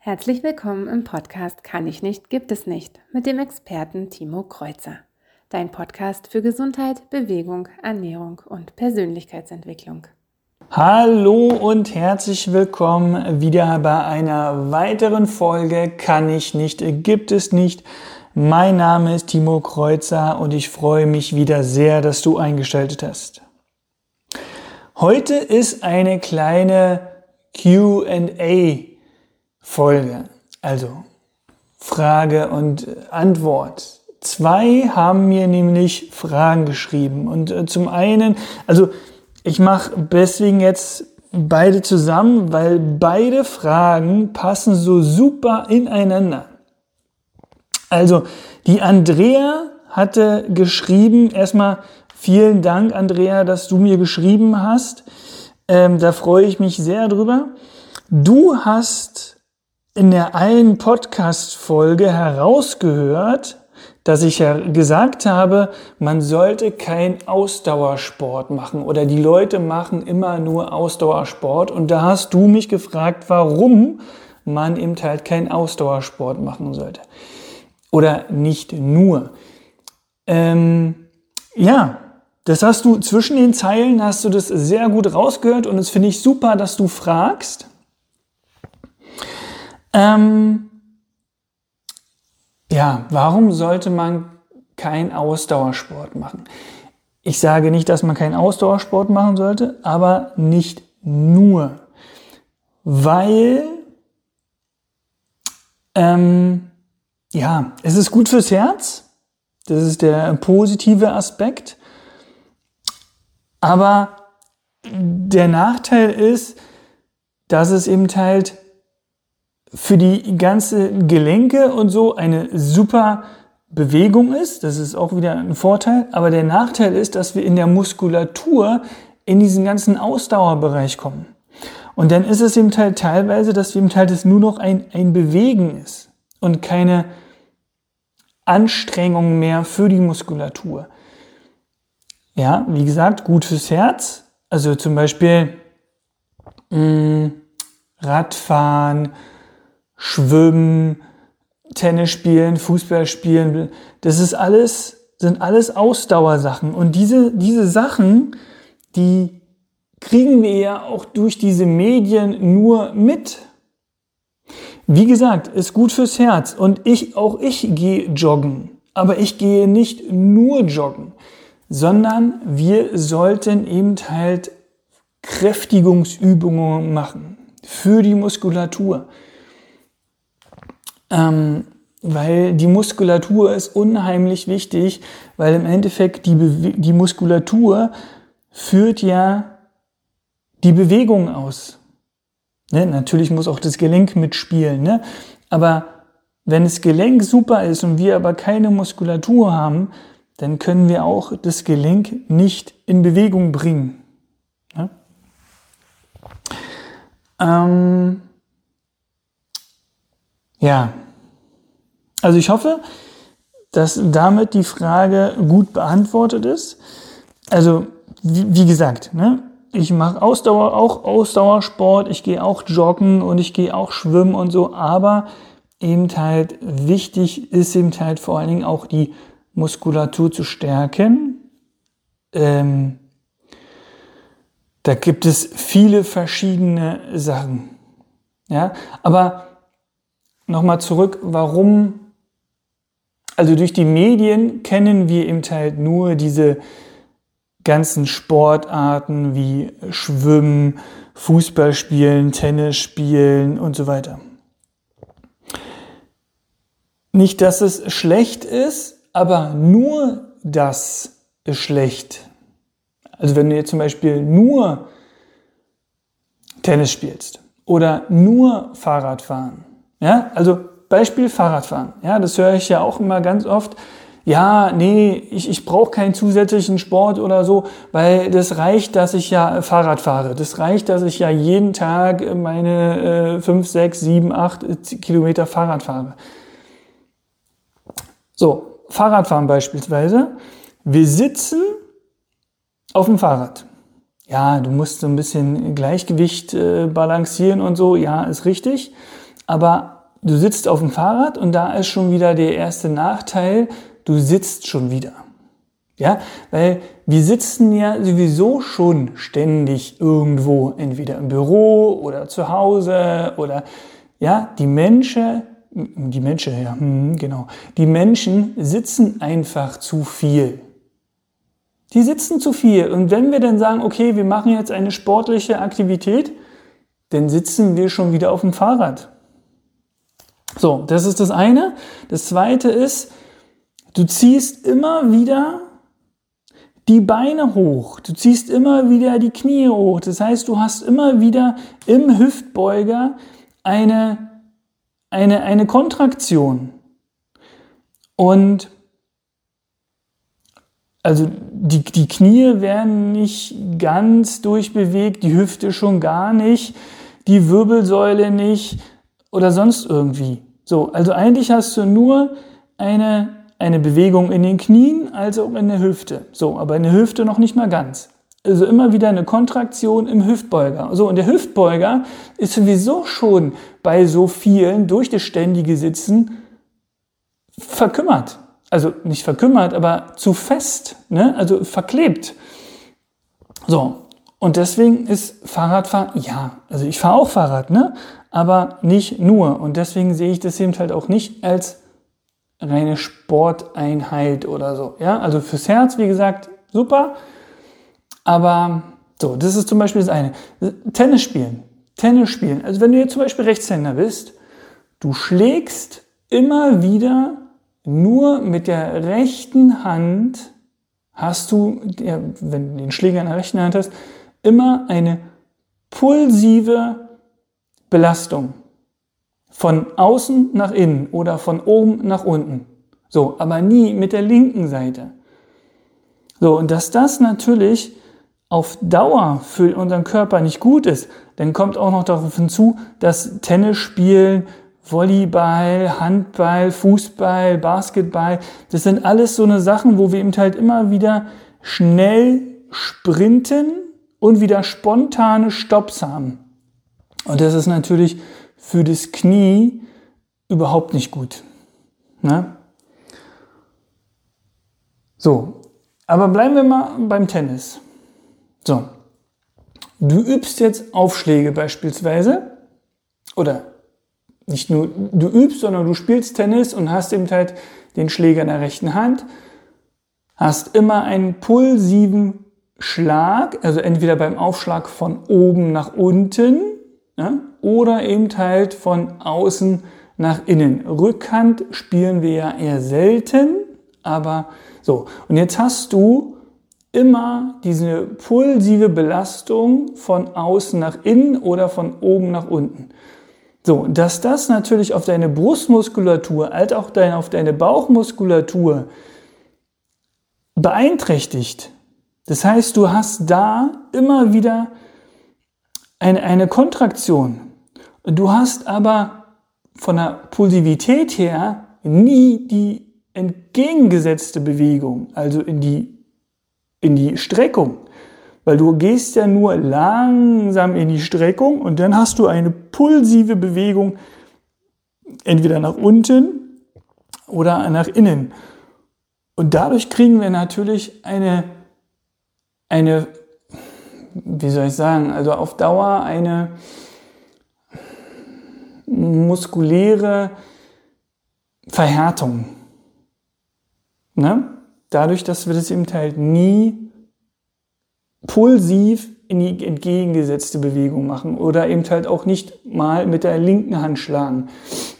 Herzlich willkommen im Podcast Kann ich nicht, gibt es nicht mit dem Experten Timo Kreuzer. Dein Podcast für Gesundheit, Bewegung, Ernährung und Persönlichkeitsentwicklung. Hallo und herzlich willkommen wieder bei einer weiteren Folge Kann ich nicht, gibt es nicht. Mein Name ist Timo Kreuzer und ich freue mich wieder sehr, dass du eingeschaltet hast. Heute ist eine kleine QA Folge. Also Frage und Antwort. Zwei haben mir nämlich Fragen geschrieben. Und äh, zum einen, also ich mache deswegen jetzt beide zusammen, weil beide Fragen passen so super ineinander. Also die Andrea hatte geschrieben, erstmal vielen Dank, Andrea, dass du mir geschrieben hast. Ähm, da freue ich mich sehr drüber. Du hast in der einen Podcast-Folge herausgehört, dass ich ja gesagt habe, man sollte kein Ausdauersport machen oder die Leute machen immer nur Ausdauersport. Und da hast du mich gefragt, warum man eben halt kein Ausdauersport machen sollte. Oder nicht nur. Ähm, ja, das hast du zwischen den Zeilen, hast du das sehr gut rausgehört und es finde ich super, dass du fragst. Ähm, ja, warum sollte man kein Ausdauersport machen? Ich sage nicht, dass man keinen Ausdauersport machen sollte, aber nicht nur, weil ähm, ja, es ist gut fürs Herz. Das ist der positive Aspekt. Aber der Nachteil ist, dass es eben halt für die ganze Gelenke und so eine super Bewegung ist. Das ist auch wieder ein Vorteil. Aber der Nachteil ist, dass wir in der Muskulatur in diesen ganzen Ausdauerbereich kommen. Und dann ist es eben halt teilweise, dass eben halt es nur noch ein, ein Bewegen ist und keine Anstrengung mehr für die Muskulatur. Ja, wie gesagt, gut fürs Herz. Also zum Beispiel mh, mm, Radfahren, Schwimmen, Tennis spielen, Fußball spielen, das ist alles, sind alles Ausdauersachen. Und diese, diese Sachen, die kriegen wir ja auch durch diese Medien nur mit. Wie gesagt, ist gut fürs Herz. Und ich, auch ich gehe joggen. Aber ich gehe nicht nur joggen, sondern wir sollten eben halt Kräftigungsübungen machen für die Muskulatur. Ähm, weil die Muskulatur ist unheimlich wichtig, weil im Endeffekt die, die Muskulatur führt ja die Bewegung aus. Ne? Natürlich muss auch das Gelenk mitspielen, ne? aber wenn das Gelenk super ist und wir aber keine Muskulatur haben, dann können wir auch das Gelenk nicht in Bewegung bringen. Ne? Ähm, ja, also ich hoffe, dass damit die Frage gut beantwortet ist. Also wie, wie gesagt, ne, ich mache Ausdauer, auch Ausdauersport, ich gehe auch joggen und ich gehe auch schwimmen und so, aber eben halt wichtig ist eben halt vor allen Dingen auch die Muskulatur zu stärken. Ähm, da gibt es viele verschiedene Sachen. Ja, aber nochmal zurück, warum, also durch die Medien kennen wir eben halt nur diese ganzen Sportarten wie Schwimmen, Fußball spielen, Tennis spielen und so weiter. Nicht, dass es schlecht ist, aber nur das ist schlecht. Also wenn du jetzt zum Beispiel nur Tennis spielst oder nur Fahrrad fahren ja, also Beispiel Fahrradfahren. Ja, das höre ich ja auch immer ganz oft. Ja, nee, ich, ich brauche keinen zusätzlichen Sport oder so, weil das reicht, dass ich ja Fahrrad fahre. Das reicht, dass ich ja jeden Tag meine äh, 5, 6, 7, 8 Kilometer Fahrrad fahre. So, Fahrradfahren beispielsweise. Wir sitzen auf dem Fahrrad. ja, du musst so ein bisschen Gleichgewicht äh, balancieren und so, ja, ist richtig. Aber du sitzt auf dem Fahrrad und da ist schon wieder der erste Nachteil, du sitzt schon wieder. Ja, weil wir sitzen ja sowieso schon ständig irgendwo, entweder im Büro oder zu Hause oder ja, die Menschen, die Menschen, ja, hm, genau, die Menschen sitzen einfach zu viel. Die sitzen zu viel. Und wenn wir dann sagen, okay, wir machen jetzt eine sportliche Aktivität, dann sitzen wir schon wieder auf dem Fahrrad. So, das ist das eine. Das zweite ist, du ziehst immer wieder die Beine hoch. Du ziehst immer wieder die Knie hoch. Das heißt, du hast immer wieder im Hüftbeuger eine, eine, eine Kontraktion. Und also die, die Knie werden nicht ganz durchbewegt, die Hüfte schon gar nicht, die Wirbelsäule nicht oder sonst irgendwie. So, also eigentlich hast du nur eine, eine Bewegung in den Knien als auch in der Hüfte. So, aber in der Hüfte noch nicht mal ganz. Also immer wieder eine Kontraktion im Hüftbeuger. So, und der Hüftbeuger ist sowieso schon bei so vielen durch das ständige Sitzen verkümmert also nicht verkümmert, aber zu fest, ne? also verklebt. So, und deswegen ist Fahrradfahren, ja, also ich fahre auch Fahrrad, ne? Aber nicht nur. Und deswegen sehe ich das eben halt auch nicht als reine Sporteinheit oder so. Ja, also fürs Herz, wie gesagt, super. Aber so, das ist zum Beispiel das eine. Tennis spielen. Tennis spielen. Also wenn du jetzt zum Beispiel Rechtshänder bist, du schlägst immer wieder nur mit der rechten Hand hast du, wenn du den Schläger in der rechten Hand hast, immer eine pulsive Belastung. Von außen nach innen oder von oben nach unten. So, aber nie mit der linken Seite. So, und dass das natürlich auf Dauer für unseren Körper nicht gut ist, dann kommt auch noch darauf hinzu, dass Tennisspielen Volleyball, Handball, Fußball, Basketball, das sind alles so eine Sachen, wo wir eben halt immer wieder schnell sprinten und wieder spontane Stopps haben. Und das ist natürlich für das Knie überhaupt nicht gut. Ne? So, aber bleiben wir mal beim Tennis. So, du übst jetzt Aufschläge beispielsweise oder nicht nur du übst, sondern du spielst Tennis und hast eben halt den Schläger in der rechten Hand, hast immer einen pulsiven Schlag, also entweder beim Aufschlag von oben nach unten ja, oder eben halt von außen nach innen. Rückhand spielen wir ja eher selten, aber so. Und jetzt hast du immer diese pulsive Belastung von außen nach innen oder von oben nach unten. So, dass das natürlich auf deine Brustmuskulatur als auch auf deine Bauchmuskulatur beeinträchtigt. Das heißt, du hast da immer wieder eine, eine Kontraktion. Du hast aber von der Pulsivität her nie die entgegengesetzte Bewegung, also in die, in die Streckung weil du gehst ja nur langsam in die Streckung und dann hast du eine pulsive Bewegung entweder nach unten oder nach innen. Und dadurch kriegen wir natürlich eine, eine, wie soll ich sagen, also auf Dauer eine muskuläre Verhärtung. Ne? Dadurch, dass wir das eben halt nie pulsiv in die entgegengesetzte Bewegung machen oder eben halt auch nicht mal mit der linken Hand schlagen.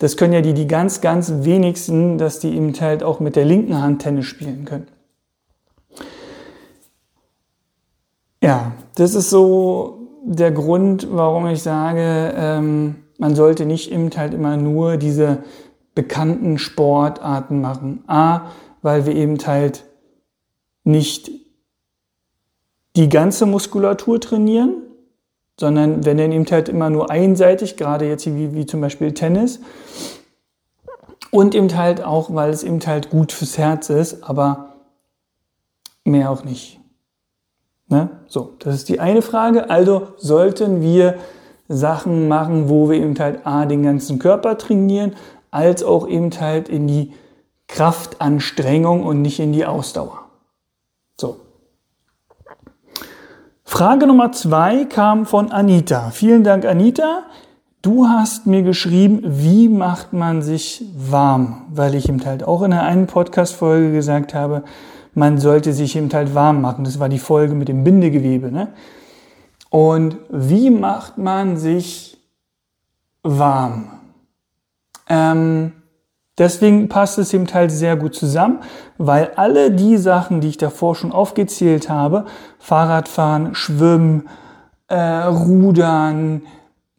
Das können ja die, die ganz, ganz wenigsten, dass die eben halt auch mit der linken Hand Tennis spielen können. Ja, das ist so der Grund, warum ich sage, ähm, man sollte nicht eben halt immer nur diese bekannten Sportarten machen. A, weil wir eben halt nicht die ganze Muskulatur trainieren, sondern wenn dann eben halt immer nur einseitig, gerade jetzt wie, wie zum Beispiel Tennis. Und eben halt auch, weil es eben halt gut fürs Herz ist, aber mehr auch nicht. Ne? So, das ist die eine Frage. Also sollten wir Sachen machen, wo wir eben halt A, den ganzen Körper trainieren, als auch eben halt in die Kraftanstrengung und nicht in die Ausdauer. So. Frage Nummer zwei kam von Anita. Vielen Dank, Anita. Du hast mir geschrieben, wie macht man sich warm? Weil ich eben halt auch in einer einen Podcast-Folge gesagt habe, man sollte sich eben halt warm machen. Das war die Folge mit dem Bindegewebe. Ne? Und wie macht man sich warm? Ähm, deswegen passt es eben halt sehr gut zusammen, weil alle die Sachen, die ich davor schon aufgezählt habe, Fahrradfahren, Schwimmen, äh, Rudern,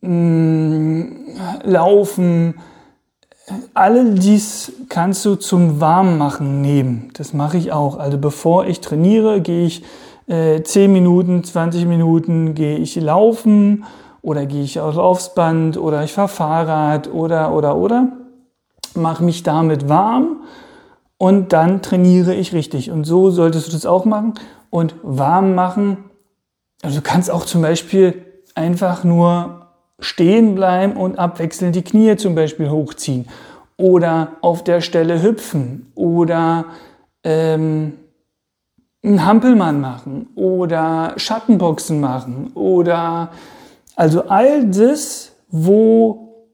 mh, mm, Laufen, alle dies kannst du zum Warmmachen nehmen. Das mache ich auch. Also bevor ich trainiere, gehe ich äh, 10 Minuten, 20 Minuten, gehe ich laufen oder gehe ich aufs Band oder ich fahre Fahrrad oder oder oder. Mache mich damit warm und dann trainiere ich richtig. Und so solltest du das auch machen. Und warm machen, also du kannst auch zum Beispiel einfach nur stehen bleiben und abwechselnd die Knie zum Beispiel hochziehen oder auf der Stelle hüpfen oder ähm, einen Hampelmann machen oder Schattenboxen machen oder also all das, wo,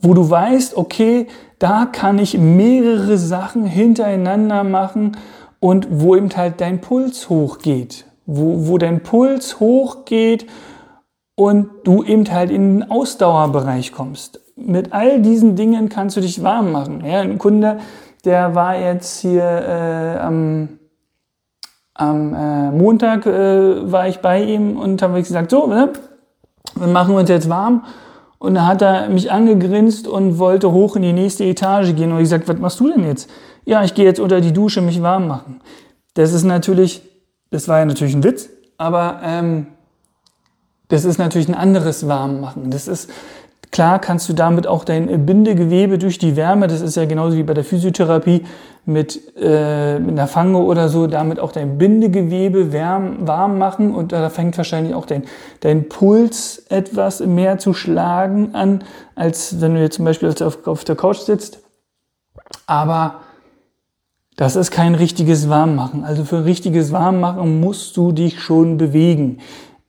wo du weißt, okay, da kann ich mehrere Sachen hintereinander machen und wo eben halt dein Puls hochgeht, wo, wo dein Puls hochgeht und du eben halt in den Ausdauerbereich kommst. Mit all diesen Dingen kannst du dich warm machen. Ja, ein Kunde, der war jetzt hier äh, am, am äh, Montag äh, war ich bei ihm und habe gesagt, so, ne, wir machen uns jetzt warm. Und da hat er mich angegrinst und wollte hoch in die nächste Etage gehen. Und ich gesagt, was machst du denn jetzt? Ja, ich gehe jetzt unter die Dusche mich warm machen. Das ist natürlich, das war ja natürlich ein Witz, aber ähm, das ist natürlich ein anderes Warmmachen. Das ist, klar kannst du damit auch dein Bindegewebe durch die Wärme, das ist ja genauso wie bei der Physiotherapie mit, äh, mit einer Fange oder so, damit auch dein Bindegewebe wärm, warm machen und da fängt wahrscheinlich auch dein, dein Puls etwas mehr zu schlagen an, als wenn du jetzt zum Beispiel auf, auf der Couch sitzt. Aber das ist kein richtiges Warmmachen. Also für richtiges Warmmachen musst du dich schon bewegen.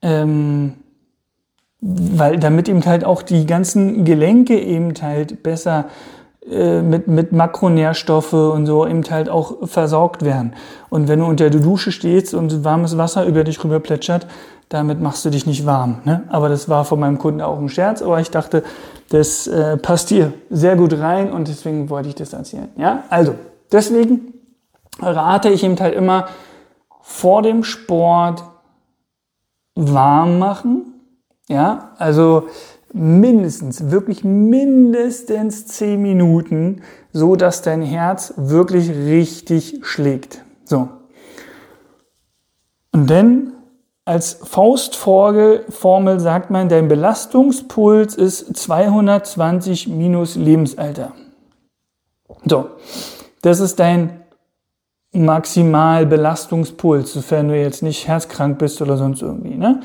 Ähm, weil damit eben halt auch die ganzen Gelenke eben halt besser äh, mit, mit Makronährstoffe und so eben halt auch versorgt werden. Und wenn du unter der Dusche stehst und warmes Wasser über dich rüber plätschert, damit machst du dich nicht warm. Ne? Aber das war von meinem Kunden auch ein Scherz, aber ich dachte, das äh, passt hier sehr gut rein und deswegen wollte ich das erzählen. Ja, also deswegen rate ich eben halt immer vor dem Sport warm machen, ja, also mindestens, wirklich mindestens zehn Minuten, so dass dein Herz wirklich richtig schlägt. So. Und dann als Faustformel sagt man, dein Belastungspuls ist 220 minus Lebensalter. So, das ist dein Maximalbelastungspuls, sofern du jetzt nicht herzkrank bist oder sonst irgendwie. Ne?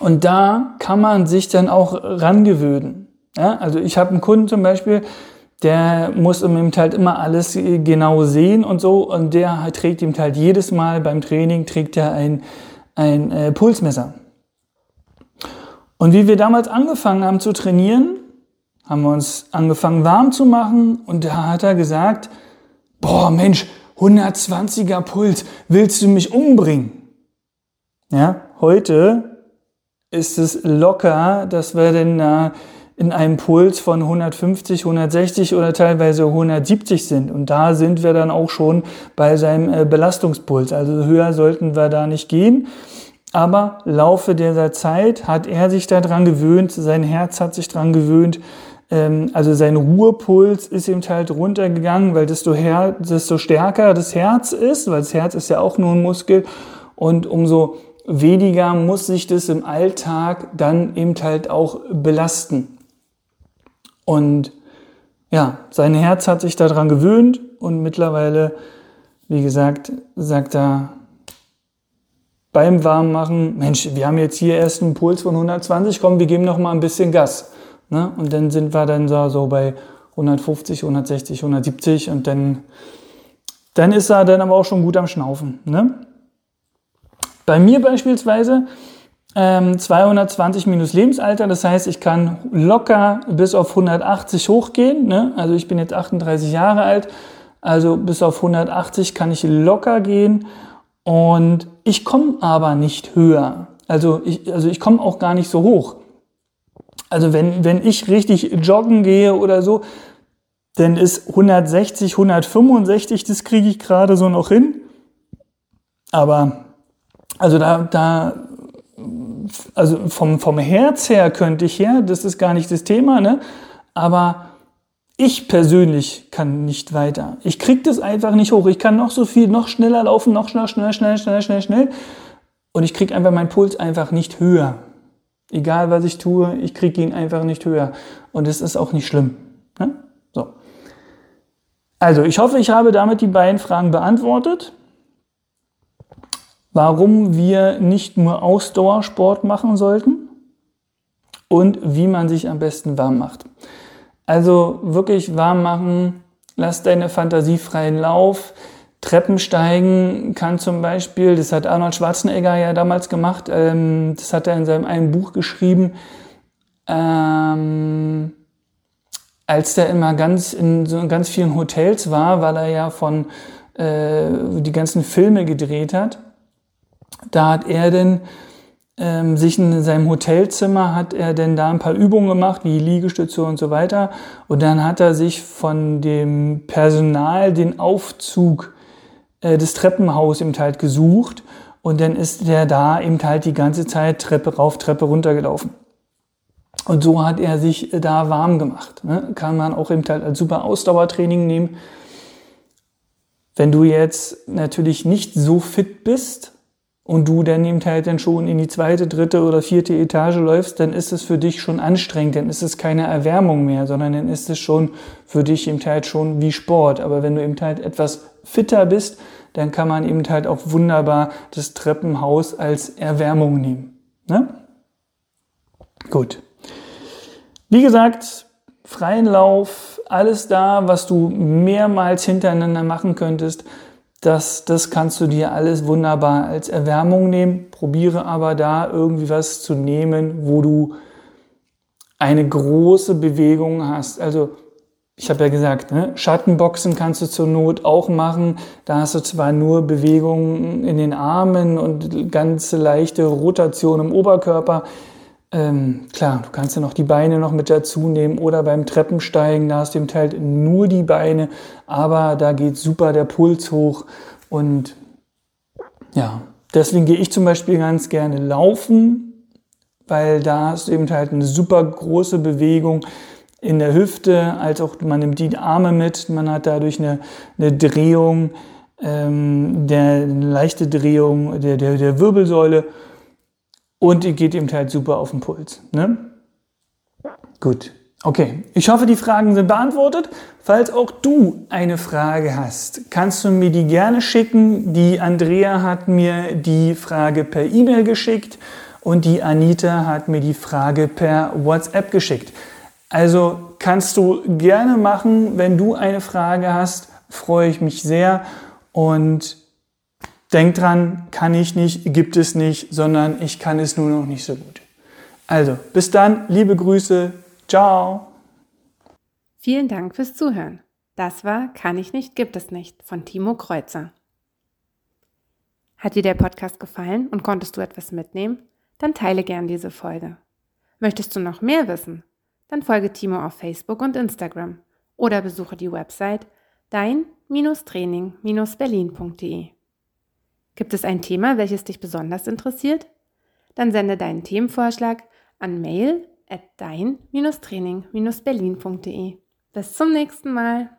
Und da kann man sich dann auch rangewöhnen. Ja, also ich habe einen Kunden zum Beispiel, der muss im halt immer alles genau sehen und so und der trägt ihm halt jedes Mal beim Training trägt er ein, ein äh, Pulsmesser. Und wie wir damals angefangen haben zu trainieren, haben wir uns angefangen warm zu machen und da hat er gesagt, boah Mensch, 120er Puls, willst du mich umbringen? Ja, heute ist es locker, dass wir denn äh, in einem Puls von 150, 160 oder teilweise 170 sind. Und da sind wir dann auch schon bei seinem äh, Belastungspuls. Also höher sollten wir da nicht gehen. Aber Laufe dieser Zeit hat er sich daran gewöhnt, sein Herz hat sich daran gewöhnt, ähm, also sein Ruhepuls ist eben halt runtergegangen, weil desto, her, desto stärker das Herz ist, weil das Herz ist ja auch nur ein Muskel und umso weniger muss sich das im Alltag dann eben halt auch belasten. Und ja, sein Herz hat sich daran gewöhnt und mittlerweile, wie gesagt, sagt er, beim Warmmachen, Mensch, wir haben jetzt hier erst einen Puls von 120, komm, wir geben noch mal ein bisschen Gas. Ne? Und dann sind wir dann so bei 150, 160, 170 und dann, dann ist er dann aber auch schon gut am Schnaufen. Ne? Bei mir beispielsweise ähm, 220 minus Lebensalter, das heißt, ich kann locker bis auf 180 hochgehen. Ne? Also ich bin jetzt 38 Jahre alt, also bis auf 180 kann ich locker gehen und ich komme aber nicht höher. Also ich, also ich komme auch gar nicht so hoch. Also wenn, wenn ich richtig joggen gehe oder so, dann ist 160, 165, das kriege ich gerade so noch hin. Aber also da, da also vom, vom Herz her könnte ich her, das ist gar nicht das Thema, ne? aber ich persönlich kann nicht weiter. Ich kriege das einfach nicht hoch. Ich kann noch so viel, noch schneller laufen, noch schneller, schnell, schnell, schnell, schnell, schnell. Und ich kriege einfach meinen Puls einfach nicht höher. Egal was ich tue, ich kriege ihn einfach nicht höher. Und es ist auch nicht schlimm. Ne? So. Also, ich hoffe, ich habe damit die beiden Fragen beantwortet warum wir nicht nur Ausdauersport machen sollten und wie man sich am besten warm macht. Also wirklich warm machen, lass deine Fantasie freien Lauf. Treppensteigen kann zum Beispiel, das hat Arnold Schwarzenegger ja damals gemacht, ähm, das hat er in seinem einen Buch geschrieben, ähm, als der immer ganz in so ganz vielen Hotels war, weil er ja von äh, die ganzen Filme gedreht hat da hat er denn ähm, sich in seinem Hotelzimmer hat er denn da ein paar Übungen gemacht, wie Liegestütze und so weiter. Und dann hat er sich von dem Personal den Aufzug äh, des Treppenhaus eben halt gesucht. Und dann ist der da eben halt die ganze Zeit Treppe rauf, Treppe runter gelaufen. Und so hat er sich da warm gemacht. Ne? Kann man auch eben halt als super Ausdauertraining nehmen. Wenn du jetzt natürlich nicht so fit bist, und du dann eben halt dann schon in die zweite, dritte oder vierte Etage läufst, dann ist es für dich schon anstrengend, dann ist es keine Erwärmung mehr, sondern dann ist es schon für dich eben halt schon wie Sport. Aber wenn du eben halt etwas fitter bist, dann kann man eben halt auch wunderbar das Treppenhaus als Erwärmung nehmen. Ne? Gut. Wie gesagt, freien Lauf, alles da, was du mehrmals hintereinander machen könntest, das, das kannst du dir alles wunderbar als Erwärmung nehmen. Probiere aber da irgendwie was zu nehmen, wo du eine große Bewegung hast. Also ich habe ja gesagt, ne, Schattenboxen kannst du zur Not auch machen. Da hast du zwar nur Bewegungen in den Armen und ganz leichte Rotation im Oberkörper. Ähm, klar, du kannst ja noch die Beine noch mit dazu nehmen oder beim Treppensteigen, da hast du im Teil nur die Beine, aber da geht super der Puls hoch und ja, deswegen gehe ich zum Beispiel ganz gerne laufen, weil da hast du eben halt eine super große Bewegung in der Hüfte, als auch man nimmt die Arme mit, man hat dadurch eine, eine Drehung, ähm, der, eine leichte Drehung der, der, der Wirbelsäule und die geht eben halt super auf den Puls. Ne? Gut. Okay, ich hoffe, die Fragen sind beantwortet. Falls auch du eine Frage hast, kannst du mir die gerne schicken. Die Andrea hat mir die Frage per E-Mail geschickt und die Anita hat mir die Frage per WhatsApp geschickt. Also kannst du gerne machen, wenn du eine Frage hast, freue ich mich sehr und Denk dran, kann ich nicht, gibt es nicht, sondern ich kann es nur noch nicht so gut. Also, bis dann, liebe Grüße, ciao. Vielen Dank fürs Zuhören. Das war Kann ich nicht, gibt es nicht von Timo Kreuzer. Hat dir der Podcast gefallen und konntest du etwas mitnehmen? Dann teile gern diese Folge. Möchtest du noch mehr wissen? Dann folge Timo auf Facebook und Instagram oder besuche die Website dein-training-berlin.de. Gibt es ein Thema, welches dich besonders interessiert? Dann sende deinen Themenvorschlag an mail at dein-training-berlin.de. Bis zum nächsten Mal.